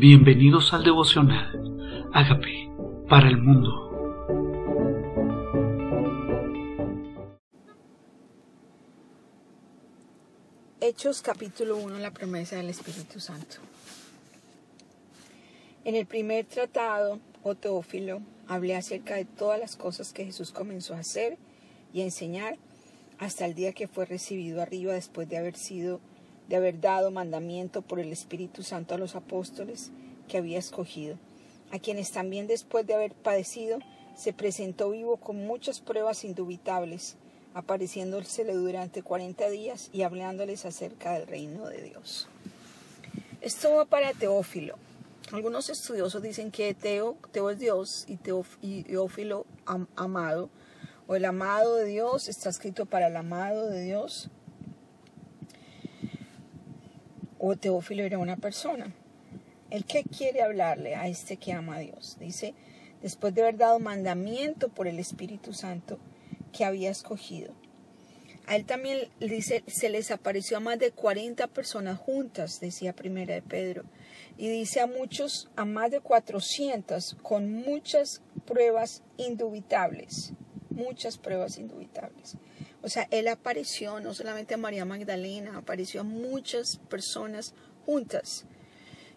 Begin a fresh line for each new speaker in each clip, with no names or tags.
Bienvenidos al devocional. Hágame para el mundo.
Hechos capítulo 1, la promesa del Espíritu Santo. En el primer tratado, o Teófilo, hablé acerca de todas las cosas que Jesús comenzó a hacer y a enseñar hasta el día que fue recibido arriba después de haber sido de haber dado mandamiento por el Espíritu Santo a los apóstoles que había escogido, a quienes también después de haber padecido se presentó vivo con muchas pruebas indubitables, apareciéndosele durante cuarenta días y hablándoles acerca del reino de Dios. Esto va para Teófilo. Algunos estudiosos dicen que Teo, Teo es Dios y, Teófilo amado, o el amado de Dios está escrito para el amado de Dios o Teófilo era una persona. ¿El que quiere hablarle a este que ama a Dios? Dice, después de haber dado mandamiento por el Espíritu Santo que había escogido. A él también dice, se les apareció a más de 40 personas juntas, decía primera de Pedro. Y dice a muchos, a más de 400, con muchas pruebas indubitables. Muchas pruebas indubitables. O sea, él apareció no solamente a María Magdalena, apareció a muchas personas juntas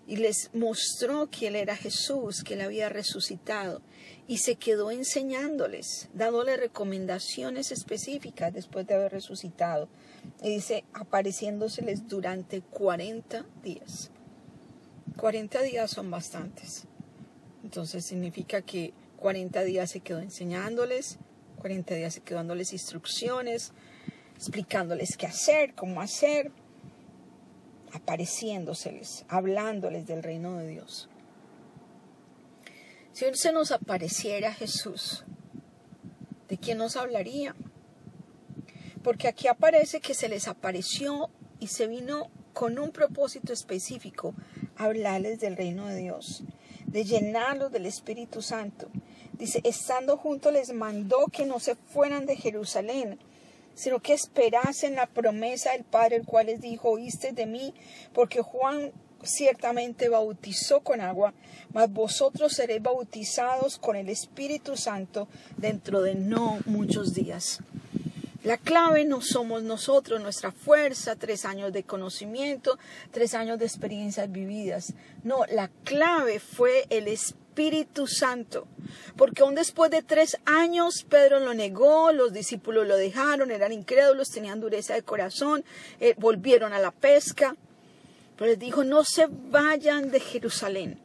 y les mostró que él era Jesús, que él había resucitado y se quedó enseñándoles, dándole recomendaciones específicas después de haber resucitado. Y dice, apareciéndoseles durante 40 días. 40 días son bastantes. Entonces significa que 40 días se quedó enseñándoles, 40 días dándoles instrucciones, explicándoles qué hacer, cómo hacer, apareciéndoseles, hablándoles del reino de Dios. Si se nos apareciera Jesús, ¿de quién nos hablaría? Porque aquí aparece que se les apareció y se vino con un propósito específico, hablarles del reino de Dios, de llenarlos del Espíritu Santo, Dice, estando juntos les mandó que no se fueran de Jerusalén, sino que esperasen la promesa del Padre, el cual les dijo, oíste de mí, porque Juan ciertamente bautizó con agua, mas vosotros seréis bautizados con el Espíritu Santo dentro de no muchos días. La clave no somos nosotros, nuestra fuerza, tres años de conocimiento, tres años de experiencias vividas. No, la clave fue el Espíritu Santo. Porque aún después de tres años Pedro lo negó, los discípulos lo dejaron, eran incrédulos, tenían dureza de corazón, eh, volvieron a la pesca. Pero les dijo, no se vayan de Jerusalén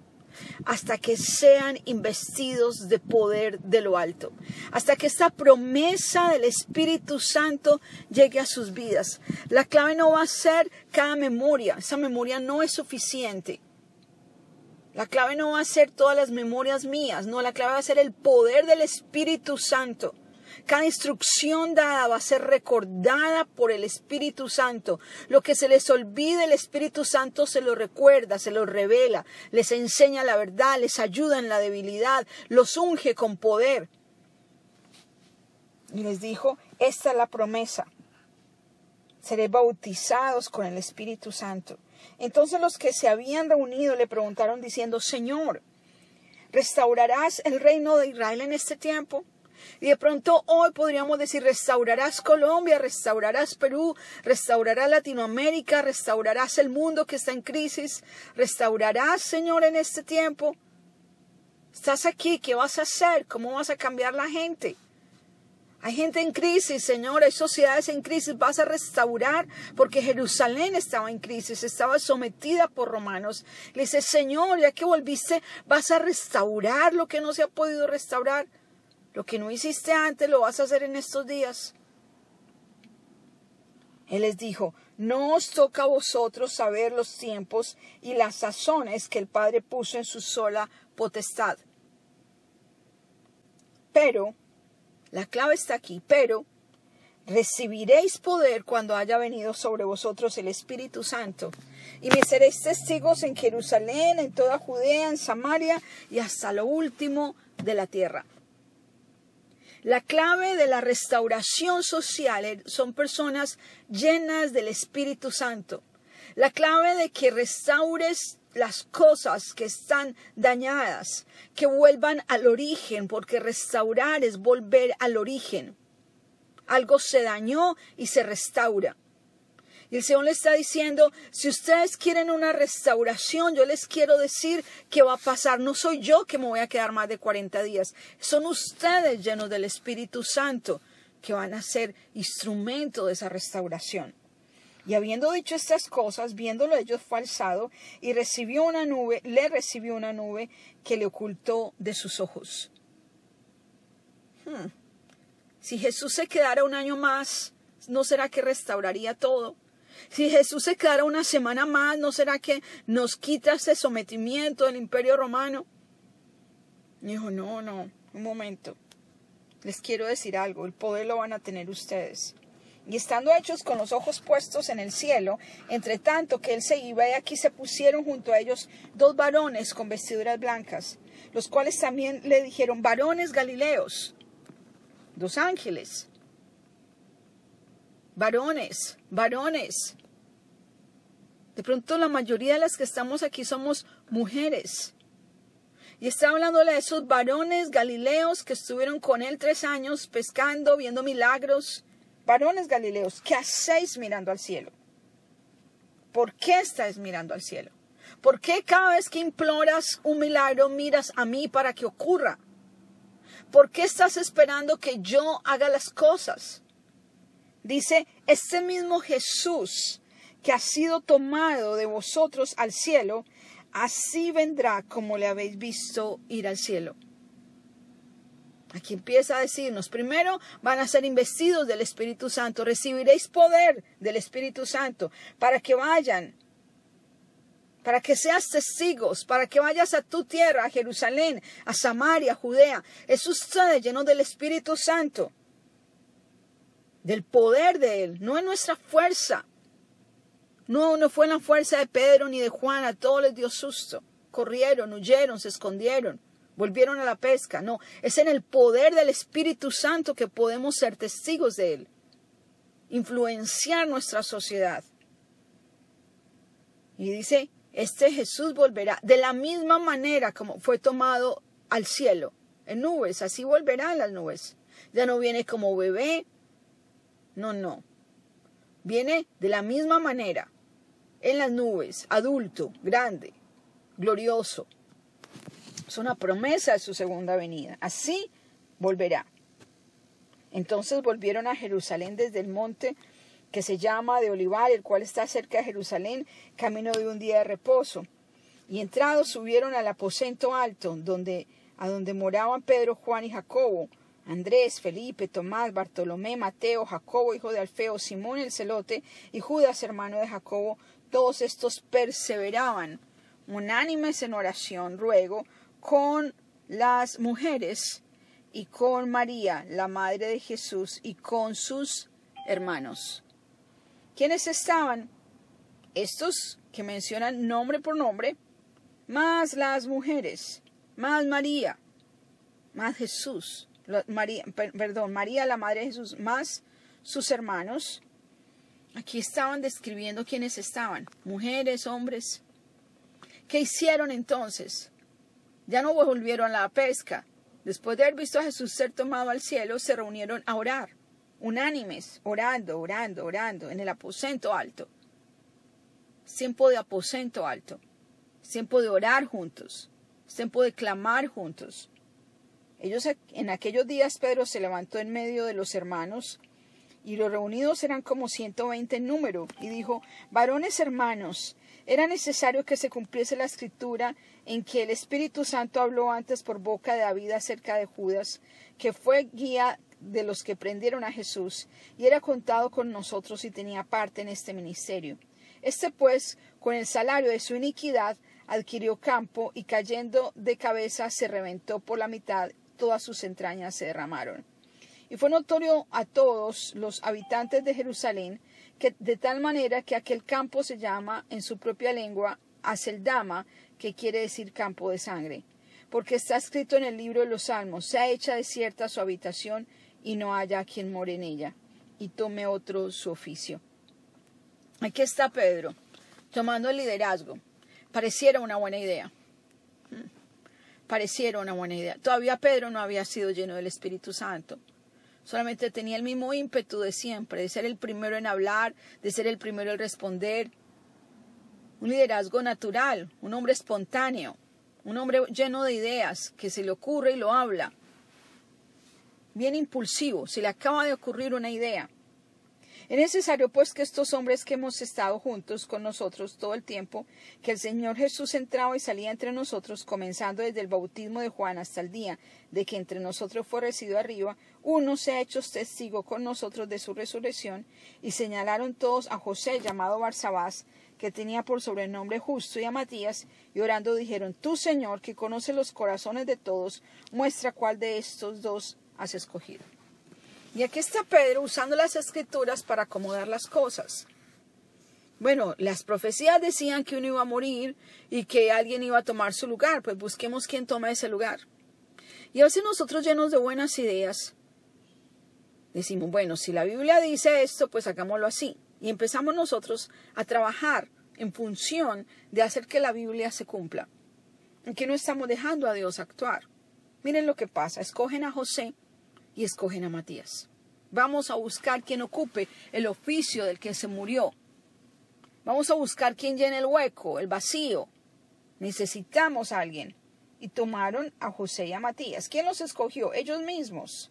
hasta que sean investidos de poder de lo alto, hasta que esta promesa del Espíritu Santo llegue a sus vidas. La clave no va a ser cada memoria, esa memoria no es suficiente. La clave no va a ser todas las memorias mías, no, la clave va a ser el poder del Espíritu Santo. Cada instrucción dada va a ser recordada por el Espíritu Santo. Lo que se les olvide, el Espíritu Santo se lo recuerda, se lo revela, les enseña la verdad, les ayuda en la debilidad, los unge con poder. Y les dijo, esta es la promesa. Seré bautizados con el Espíritu Santo. Entonces los que se habían reunido le preguntaron diciendo, Señor, ¿restaurarás el reino de Israel en este tiempo? Y de pronto hoy podríamos decir, restaurarás Colombia, restaurarás Perú, restaurarás Latinoamérica, restaurarás el mundo que está en crisis, restaurarás, Señor, en este tiempo. Estás aquí, ¿qué vas a hacer? ¿Cómo vas a cambiar la gente? Hay gente en crisis, Señor, hay sociedades en crisis, vas a restaurar, porque Jerusalén estaba en crisis, estaba sometida por romanos. Le dice, Señor, ya que volviste, vas a restaurar lo que no se ha podido restaurar. Lo que no hiciste antes lo vas a hacer en estos días. Él les dijo, no os toca a vosotros saber los tiempos y las sazones que el Padre puso en su sola potestad. Pero, la clave está aquí, pero recibiréis poder cuando haya venido sobre vosotros el Espíritu Santo, y me seréis testigos en Jerusalén, en toda Judea, en Samaria y hasta lo último de la tierra. La clave de la restauración social son personas llenas del Espíritu Santo. La clave de que restaures las cosas que están dañadas, que vuelvan al origen, porque restaurar es volver al origen. Algo se dañó y se restaura. Y el Señor le está diciendo, si ustedes quieren una restauración, yo les quiero decir que va a pasar. No soy yo que me voy a quedar más de 40 días. Son ustedes llenos del Espíritu Santo que van a ser instrumento de esa restauración. Y habiendo dicho estas cosas, viéndolo ellos fue alzado y recibió una nube, le recibió una nube que le ocultó de sus ojos. Hmm. Si Jesús se quedara un año más, ¿no será que restauraría todo? Si Jesús se quedara una semana más, ¿no será que nos quita ese sometimiento del imperio romano? dijo, no, no, un momento. Les quiero decir algo, el poder lo van a tener ustedes. Y estando hechos con los ojos puestos en el cielo, entre tanto que él se iba, y aquí se pusieron junto a ellos dos varones con vestiduras blancas, los cuales también le dijeron, varones galileos, dos ángeles, varones, varones. De pronto la mayoría de las que estamos aquí somos mujeres. Y está hablándole a esos varones galileos que estuvieron con él tres años pescando, viendo milagros. Varones galileos, ¿qué hacéis mirando al cielo? ¿Por qué estáis mirando al cielo? ¿Por qué cada vez que imploras un milagro miras a mí para que ocurra? ¿Por qué estás esperando que yo haga las cosas? Dice, este mismo Jesús que ha sido tomado de vosotros al cielo, así vendrá como le habéis visto ir al cielo. Aquí empieza a decirnos, primero van a ser investidos del Espíritu Santo, recibiréis poder del Espíritu Santo para que vayan, para que seas testigos, para que vayas a tu tierra, a Jerusalén, a Samaria, a Judea. Es usted lleno del Espíritu Santo, del poder de Él, no en nuestra fuerza, no, no fue la fuerza de Pedro ni de Juan, a todos les dio susto. Corrieron, huyeron, se escondieron, volvieron a la pesca. No, es en el poder del Espíritu Santo que podemos ser testigos de Él, influenciar nuestra sociedad. Y dice, este Jesús volverá de la misma manera como fue tomado al cielo, en nubes, así volverá en las nubes. Ya no viene como bebé, no, no. Viene de la misma manera en las nubes, adulto, grande, glorioso. Es una promesa de su segunda venida. Así volverá. Entonces volvieron a Jerusalén desde el monte que se llama de Olivar, el cual está cerca de Jerusalén, camino de un día de reposo. Y entrados subieron al aposento alto, donde, a donde moraban Pedro, Juan y Jacobo, Andrés, Felipe, Tomás, Bartolomé, Mateo, Jacobo, hijo de Alfeo, Simón el celote, y Judas, hermano de Jacobo, todos estos perseveraban unánimes en oración, ruego, con las mujeres y con María, la madre de Jesús, y con sus hermanos. ¿Quiénes estaban? Estos que mencionan nombre por nombre, más las mujeres, más María, más Jesús, María, perdón, María, la madre de Jesús, más sus hermanos, Aquí estaban describiendo quiénes estaban, mujeres, hombres. ¿Qué hicieron entonces? Ya no volvieron a la pesca. Después de haber visto a Jesús ser tomado al cielo, se reunieron a orar, unánimes, orando, orando, orando, en el aposento alto. Tiempo de aposento alto. Tiempo de orar juntos. Tiempo de clamar juntos. Ellos en aquellos días Pedro se levantó en medio de los hermanos y los reunidos eran como ciento veinte en número, y dijo, varones hermanos, era necesario que se cumpliese la escritura en que el Espíritu Santo habló antes por boca de David acerca de Judas, que fue guía de los que prendieron a Jesús, y era contado con nosotros y tenía parte en este ministerio. Este pues, con el salario de su iniquidad, adquirió campo y cayendo de cabeza se reventó por la mitad, todas sus entrañas se derramaron. Y fue notorio a todos los habitantes de Jerusalén que de tal manera que aquel campo se llama en su propia lengua Aseldama, que quiere decir campo de sangre, porque está escrito en el libro de los Salmos, sea hecha desierta su habitación y no haya quien more en ella, y tome otro su oficio. Aquí está Pedro, tomando el liderazgo. Pareciera una buena idea. Pareciera una buena idea. Todavía Pedro no había sido lleno del Espíritu Santo. Solamente tenía el mismo ímpetu de siempre, de ser el primero en hablar, de ser el primero en responder. Un liderazgo natural, un hombre espontáneo, un hombre lleno de ideas, que se le ocurre y lo habla. Bien impulsivo, se le acaba de ocurrir una idea. Es necesario pues que estos hombres que hemos estado juntos con nosotros todo el tiempo, que el Señor Jesús entraba y salía entre nosotros, comenzando desde el bautismo de Juan hasta el día de que entre nosotros fue recibido arriba, uno se ha hecho testigo con nosotros de su resurrección, y señalaron todos a José llamado Barsabás, que tenía por sobrenombre justo, y a Matías, y orando dijeron, Tú, Señor, que conoces los corazones de todos, muestra cuál de estos dos has escogido. Y aquí está Pedro usando las escrituras para acomodar las cosas. Bueno, las profecías decían que uno iba a morir y que alguien iba a tomar su lugar, pues busquemos quién toma ese lugar. Y a veces nosotros llenos de buenas ideas, decimos, bueno, si la Biblia dice esto, pues hagámoslo así. Y empezamos nosotros a trabajar en función de hacer que la Biblia se cumpla. En que no estamos dejando a Dios actuar. Miren lo que pasa, escogen a José y escogen a Matías. Vamos a buscar quien ocupe el oficio del que se murió. Vamos a buscar quien llene el hueco, el vacío. Necesitamos a alguien. Y tomaron a José y a Matías. ¿Quién los escogió? Ellos mismos.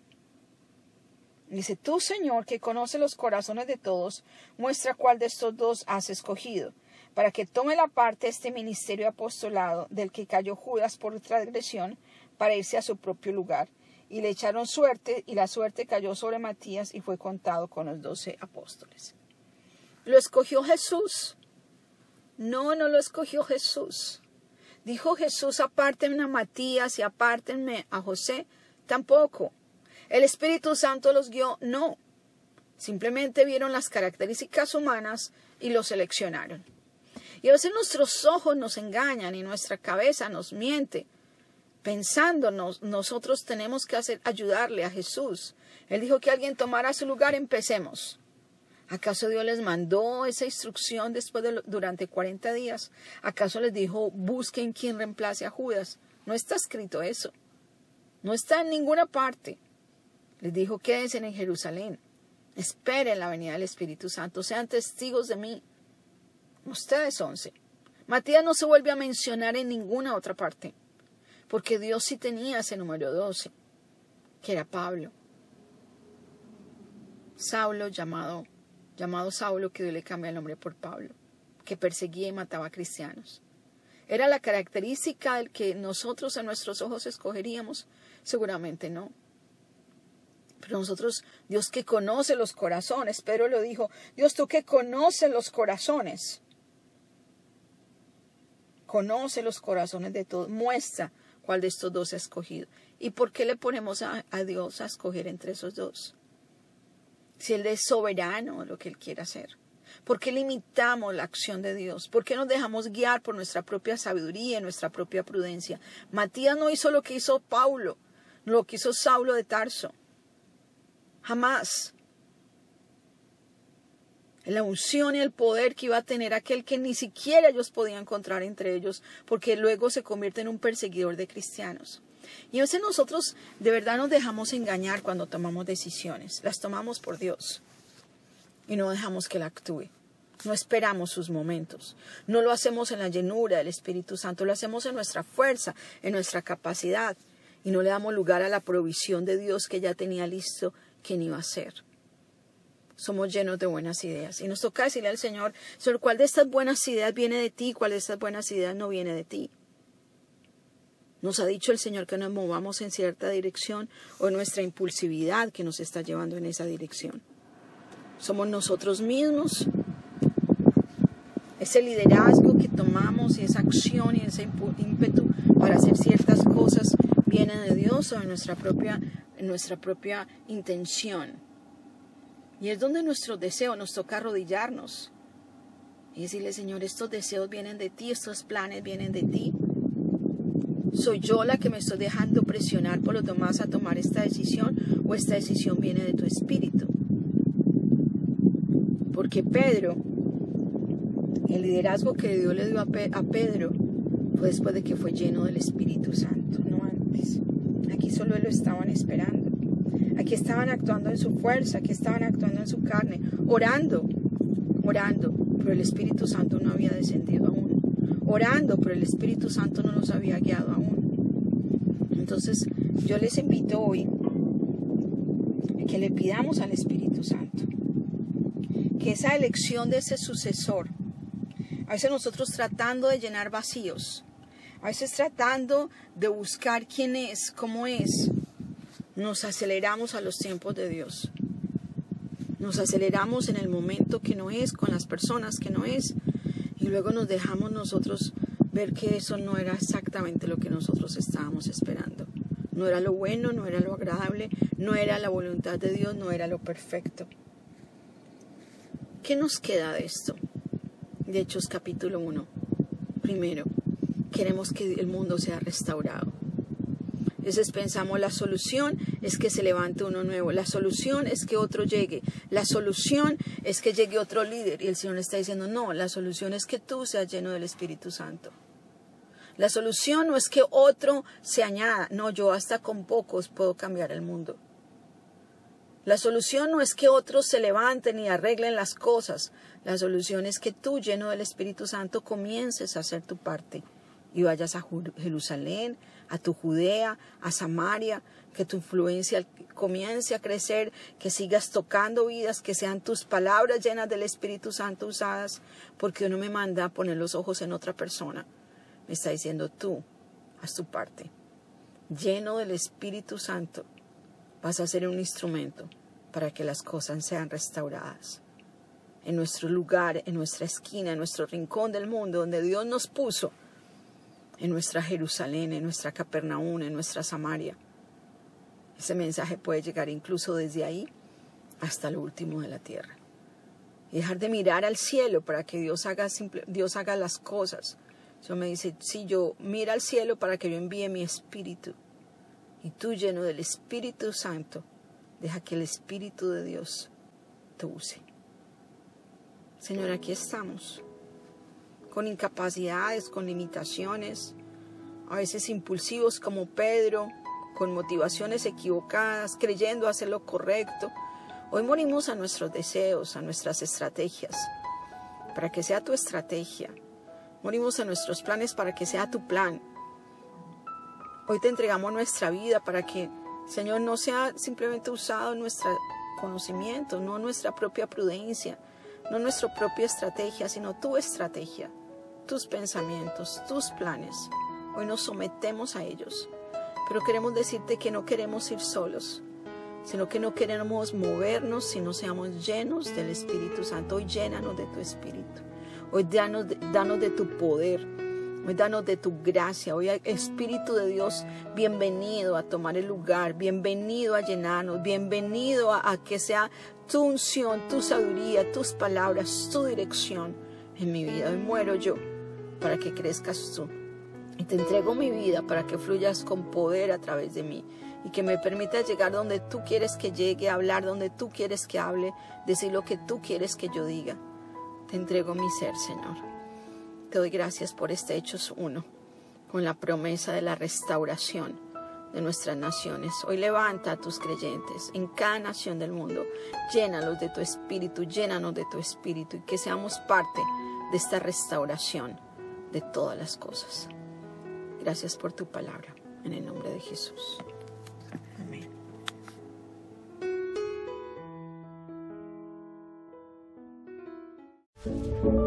Dice, tú, Señor, que conoce los corazones de todos, muestra cuál de estos dos has escogido, para que tome la parte este ministerio apostolado del que cayó Judas por transgresión, para irse a su propio lugar y le echaron suerte y la suerte cayó sobre Matías y fue contado con los doce apóstoles. ¿Lo escogió Jesús? No, no lo escogió Jesús. Dijo Jesús, apártenme a Matías y apártenme a José. Tampoco. ¿El Espíritu Santo los guió? No. Simplemente vieron las características humanas y los seleccionaron. Y a veces nuestros ojos nos engañan y nuestra cabeza nos miente pensándonos, nosotros tenemos que hacer, ayudarle a Jesús. Él dijo que alguien tomara su lugar, empecemos. ¿Acaso Dios les mandó esa instrucción después de durante 40 días? ¿Acaso les dijo busquen quien reemplace a Judas? No está escrito eso. No está en ninguna parte. Les dijo quédense en Jerusalén. Esperen la venida del Espíritu Santo. Sean testigos de mí. Ustedes once. Matías no se vuelve a mencionar en ninguna otra parte porque Dios sí tenía ese número 12, que era Pablo. Saulo llamado, llamado Saulo, que Dios le cambia el nombre por Pablo, que perseguía y mataba a cristianos. ¿Era la característica del que nosotros en nuestros ojos escogeríamos? Seguramente no. Pero nosotros, Dios que conoce los corazones, Pedro lo dijo, Dios tú que conoces los corazones, conoce los corazones de todos, muestra cuál de estos dos ha escogido. ¿Y por qué le ponemos a, Dios a escoger entre esos dos? Si Él es soberano lo que Él quiere hacer. ¿Por qué limitamos la acción de Dios? ¿Por qué nos dejamos guiar por nuestra propia sabiduría y nuestra propia prudencia? Matías no hizo lo que hizo Paulo, lo que hizo Saulo de Tarso. Jamás la unción y el poder que iba a tener aquel que ni siquiera ellos podían encontrar entre ellos, porque luego se convierte en un perseguidor de cristianos. Y a veces nosotros de verdad nos dejamos engañar cuando tomamos decisiones, las tomamos por Dios y no dejamos que Él actúe. No esperamos sus momentos. No lo hacemos en la llenura del Espíritu Santo, lo hacemos en nuestra fuerza, en nuestra capacidad y no le damos lugar a la provisión de Dios que ya tenía listo quien iba a ser somos llenos de buenas ideas. Y nos toca decirle al Señor, Señor, ¿cuál de estas buenas ideas viene de ti? ¿Cuál de estas buenas ideas no viene de ti? Nos ha dicho el Señor que nos movamos en cierta dirección o nuestra impulsividad que nos está llevando en esa dirección. Somos nosotros mismos. Ese liderazgo que tomamos y esa acción y ese ímpetu para hacer ciertas cosas viene de Dios o de nuestra propia, nuestra propia intención. Y es donde nuestro deseo nos toca arrodillarnos y decirle, Señor, estos deseos vienen de ti, estos planes vienen de ti. ¿Soy yo la que me estoy dejando presionar por los demás a tomar esta decisión o esta decisión viene de tu espíritu? Porque Pedro El liderazgo que Dios le dio a, Pedro fue después de que fue lleno del Espíritu Santo, no antes. Aquí solo lo estaban esperando. Aquí estaban actuando en su fuerza, aquí estaban actuando en su carne, orando, orando, pero el Espíritu Santo no había descendido aún. Orando, pero el Espíritu Santo no los había guiado aún. Entonces, yo les invito hoy a que le pidamos al Espíritu Santo que esa elección de ese sucesor, a veces nosotros tratando de llenar vacíos, a veces tratando de buscar quién es, cómo es, nos aceleramos a los tiempos de Dios. Nos aceleramos en el momento que no es, con las personas que no es, y luego nos dejamos nosotros ver que eso no era exactamente lo que nosotros estábamos esperando. No era lo bueno, no era lo agradable, no era la voluntad de Dios, no era lo perfecto. ¿Qué nos queda de esto? De Hechos capítulo 1. Primero, queremos que el mundo sea restaurado. Entonces pensamos, la solución es que se levante uno nuevo, la solución es que otro llegue, la solución es que llegue otro líder. Y el Señor está diciendo, no, la solución es que tú seas lleno del Espíritu Santo. La solución no es que otro se añada, no, yo hasta con pocos puedo cambiar el mundo. La solución no es que otros se levanten y arreglen las cosas. La solución es que tú, lleno del Espíritu Santo, comiences a hacer tu parte y vayas a Jerusalén, a tu Judea, a Samaria, que tu influencia comience a crecer, que sigas tocando vidas, que sean tus palabras llenas del Espíritu Santo usadas, porque uno me manda a poner los ojos en otra persona me está diciendo tú, haz tu parte. Lleno del Espíritu Santo, vas a ser un instrumento para que las cosas sean restauradas. En nuestro lugar, en nuestra esquina, en nuestro rincón del mundo, donde Dios nos puso, en nuestra Jerusalén, en nuestra Capernaum, en nuestra Samaria. Ese mensaje puede llegar incluso desde ahí hasta lo último de la tierra. Y dejar de mirar al cielo para que Dios haga, Dios haga las cosas eso me dice, si yo mira al cielo para que yo envíe mi espíritu. Y tú lleno del Espíritu Santo, deja que el Espíritu de Dios te use. Señor, aquí estamos, con incapacidades, con limitaciones, a veces impulsivos como Pedro, con motivaciones equivocadas, creyendo hacer lo correcto. Hoy morimos a nuestros deseos, a nuestras estrategias, para que sea tu estrategia Morimos en nuestros planes para que sea tu plan. Hoy te entregamos nuestra vida para que, Señor, no sea simplemente usado nuestro conocimiento, no nuestra propia prudencia, no nuestra propia estrategia, sino tu estrategia, tus pensamientos, tus planes. Hoy nos sometemos a ellos. Pero queremos decirte que no queremos ir solos, sino que no queremos movernos si no seamos llenos del Espíritu Santo. Hoy llénanos de tu Espíritu. Hoy danos, danos de tu poder. Hoy danos de tu gracia. Hoy, Espíritu de Dios, bienvenido a tomar el lugar. Bienvenido a llenarnos. Bienvenido a, a que sea tu unción, tu sabiduría, tus palabras, tu dirección en mi vida. Hoy muero yo para que crezcas tú. Y te entrego mi vida para que fluyas con poder a través de mí y que me permita llegar donde tú quieres que llegue, hablar donde tú quieres que hable, decir lo que tú quieres que yo diga. Te entrego mi ser, Señor. Te doy gracias por este Hechos 1, con la promesa de la restauración de nuestras naciones. Hoy levanta a tus creyentes en cada nación del mundo. Llénalos de tu espíritu, llénanos de tu espíritu y que seamos parte de esta restauración de todas las cosas. Gracias por tu palabra. En el nombre de Jesús. Hola